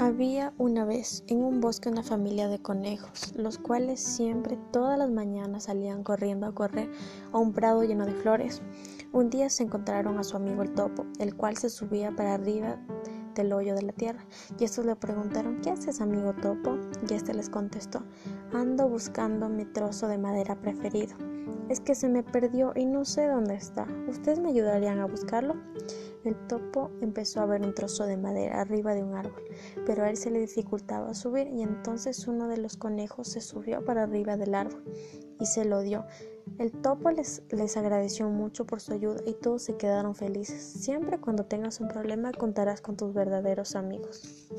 Había una vez en un bosque una familia de conejos, los cuales siempre todas las mañanas salían corriendo a correr a un prado lleno de flores. Un día se encontraron a su amigo el topo, el cual se subía para arriba del hoyo de la tierra, y estos le preguntaron ¿Qué haces, amigo topo? Y este les contestó Ando buscando mi trozo de madera preferido. Es que se me perdió y no sé dónde está. ¿Ustedes me ayudarían a buscarlo? El topo empezó a ver un trozo de madera arriba de un árbol, pero a él se le dificultaba subir y entonces uno de los conejos se subió para arriba del árbol y se lo dio. El topo les, les agradeció mucho por su ayuda y todos se quedaron felices. Siempre cuando tengas un problema contarás con tus verdaderos amigos.